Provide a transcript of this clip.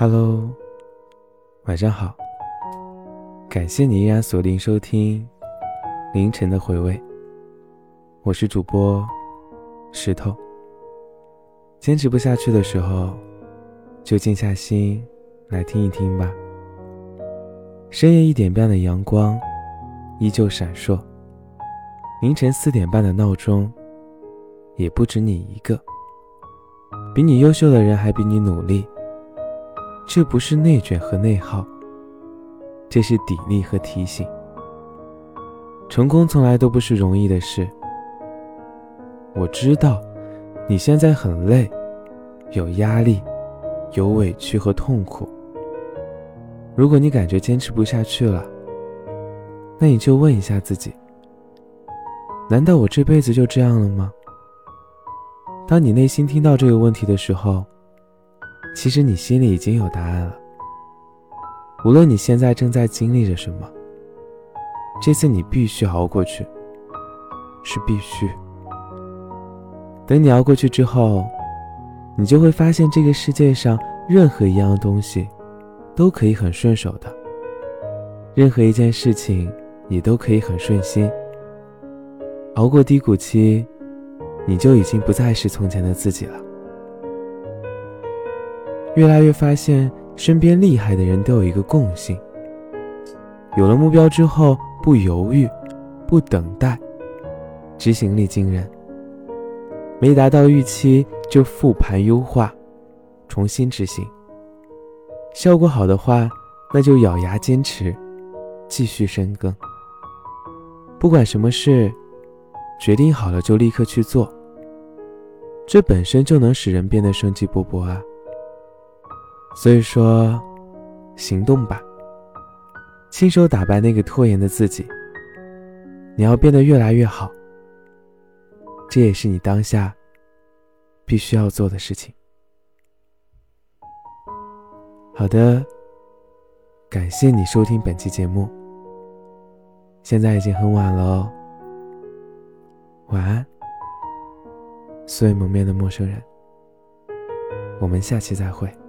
Hello，晚上好。感谢你依然锁定收听凌晨的回味。我是主播石头。坚持不下去的时候，就静下心来听一听吧。深夜一点半的阳光依旧闪烁，凌晨四点半的闹钟也不止你一个。比你优秀的人还比你努力。这不是内卷和内耗，这是砥砺和提醒。成功从来都不是容易的事。我知道，你现在很累，有压力，有委屈和痛苦。如果你感觉坚持不下去了，那你就问一下自己：难道我这辈子就这样了吗？当你内心听到这个问题的时候，其实你心里已经有答案了。无论你现在正在经历着什么，这次你必须熬过去，是必须。等你熬过去之后，你就会发现这个世界上任何一样东西都可以很顺手的，任何一件事情也都可以很顺心。熬过低谷期，你就已经不再是从前的自己了。越来越发现，身边厉害的人都有一个共性：有了目标之后，不犹豫，不等待，执行力惊人。没达到预期就复盘优化，重新执行。效果好的话，那就咬牙坚持，继续深耕。不管什么事，决定好了就立刻去做。这本身就能使人变得生机勃勃啊。所以说，行动吧，亲手打败那个拖延的自己。你要变得越来越好，这也是你当下必须要做的事情。好的，感谢你收听本期节目。现在已经很晚了哦，晚安，素未谋面的陌生人。我们下期再会。